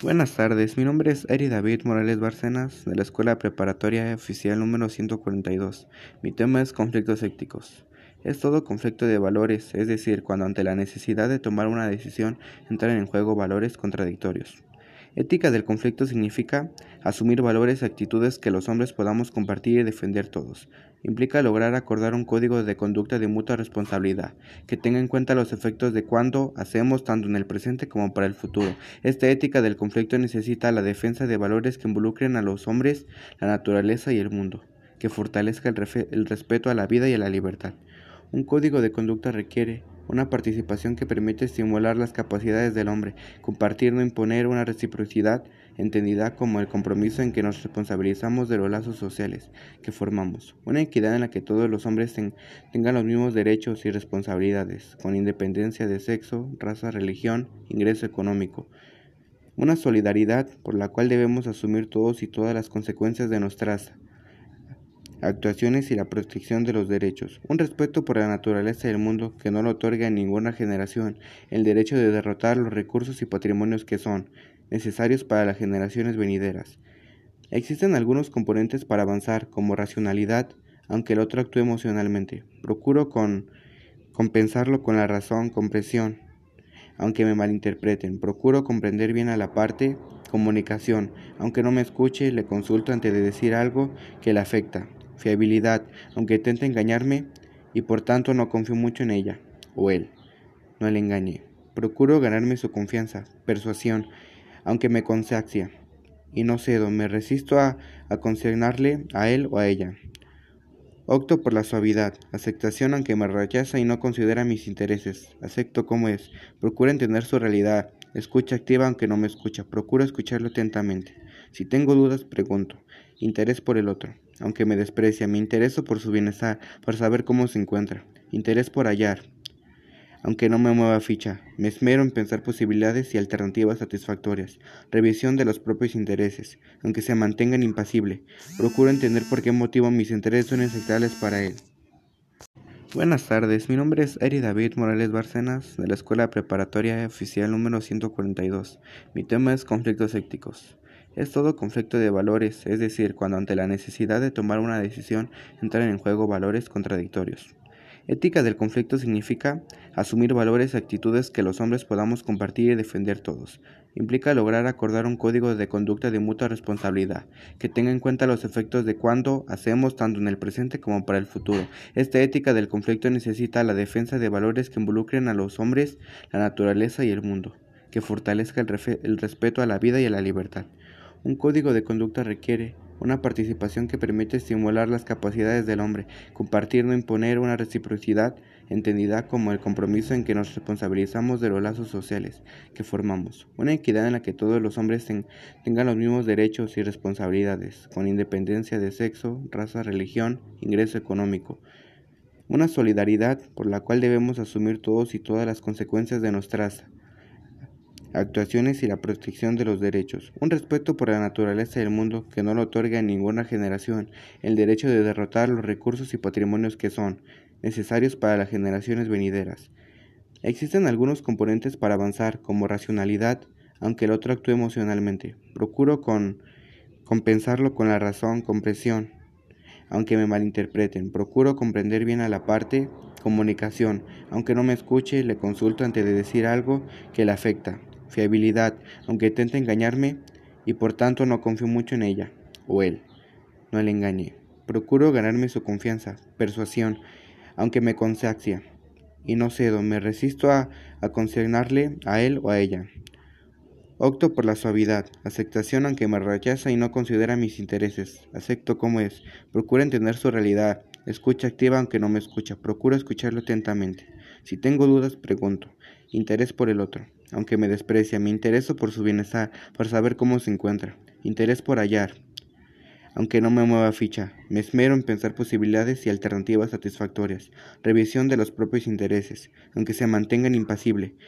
Buenas tardes, mi nombre es Eri David Morales Bárcenas de la Escuela Preparatoria Oficial número 142. Mi tema es conflictos éticos. Es todo conflicto de valores, es decir, cuando ante la necesidad de tomar una decisión entran en juego valores contradictorios. Ética del conflicto significa asumir valores y actitudes que los hombres podamos compartir y defender todos. Implica lograr acordar un código de conducta de mutua responsabilidad, que tenga en cuenta los efectos de cuando hacemos tanto en el presente como para el futuro. Esta ética del conflicto necesita la defensa de valores que involucren a los hombres, la naturaleza y el mundo, que fortalezca el, el respeto a la vida y a la libertad. Un código de conducta requiere una participación que permite estimular las capacidades del hombre, compartir, no imponer una reciprocidad entendida como el compromiso en que nos responsabilizamos de los lazos sociales que formamos, una equidad en la que todos los hombres tengan los mismos derechos y responsabilidades, con independencia de sexo, raza, religión, ingreso económico, una solidaridad por la cual debemos asumir todos y todas las consecuencias de nuestras actuaciones y la protección de los derechos, un respeto por la naturaleza del mundo que no lo otorga a ninguna generación, el derecho de derrotar los recursos y patrimonios que son necesarios para las generaciones venideras. Existen algunos componentes para avanzar, como racionalidad, aunque el otro actúe emocionalmente. Procuro con compensarlo con la razón, compresión, aunque me malinterpreten. Procuro comprender bien a la parte, comunicación, aunque no me escuche, le consulto antes de decir algo que le afecta fiabilidad, aunque intente engañarme y por tanto no confío mucho en ella o él. No le engañé. Procuro ganarme su confianza, persuasión, aunque me consaxia, y no cedo, me resisto a, a consignarle a él o a ella. Opto por la suavidad, aceptación aunque me rechaza y no considera mis intereses. Acepto como es, procuro entender su realidad, escucha activa aunque no me escucha, procuro escucharlo atentamente. Si tengo dudas, pregunto. Interés por el otro aunque me desprecia, me intereso por su bienestar, por saber cómo se encuentra, interés por hallar, aunque no me mueva ficha, me esmero en pensar posibilidades y alternativas satisfactorias, revisión de los propios intereses, aunque se mantengan impasible, procuro entender por qué motivo mis intereses son esenciales para él. Buenas tardes, mi nombre es Eri David Morales Bárcenas de la Escuela Preparatoria Oficial número 142. Mi tema es conflictos éticos. Es todo conflicto de valores, es decir, cuando ante la necesidad de tomar una decisión entran en juego valores contradictorios. Ética del conflicto significa asumir valores y actitudes que los hombres podamos compartir y defender todos. Implica lograr acordar un código de conducta de mutua responsabilidad, que tenga en cuenta los efectos de cuando hacemos tanto en el presente como para el futuro. Esta ética del conflicto necesita la defensa de valores que involucren a los hombres, la naturaleza y el mundo, que fortalezca el, el respeto a la vida y a la libertad. Un código de conducta requiere una participación que permite estimular las capacidades del hombre, compartir, no imponer una reciprocidad entendida como el compromiso en que nos responsabilizamos de los lazos sociales que formamos, una equidad en la que todos los hombres tengan los mismos derechos y responsabilidades, con independencia de sexo, raza, religión, ingreso económico, una solidaridad por la cual debemos asumir todos y todas las consecuencias de nuestras actuaciones y la protección de los derechos, un respeto por la naturaleza del mundo que no lo otorga a ninguna generación, el derecho de derrotar los recursos y patrimonios que son necesarios para las generaciones venideras. Existen algunos componentes para avanzar, como racionalidad, aunque el otro actúe emocionalmente. Procuro con compensarlo con la razón, compresión, aunque me malinterpreten. Procuro comprender bien a la parte, comunicación, aunque no me escuche, le consulto antes de decir algo que le afecta fiabilidad, aunque intente engañarme y por tanto no confío mucho en ella o él. No le engañé. Procuro ganarme su confianza, persuasión, aunque me consaxia, y no cedo, me resisto a, a consignarle a él o a ella. Opto por la suavidad, aceptación aunque me rechaza y no considera mis intereses. Acepto como es, procuro entender su realidad, escucha activa aunque no me escucha, procuro escucharlo atentamente. Si tengo dudas, pregunto. Interés por el otro aunque me desprecia, me intereso por su bienestar, por saber cómo se encuentra, interés por hallar, aunque no me mueva ficha, me esmero en pensar posibilidades y alternativas satisfactorias, revisión de los propios intereses, aunque se mantengan impasible,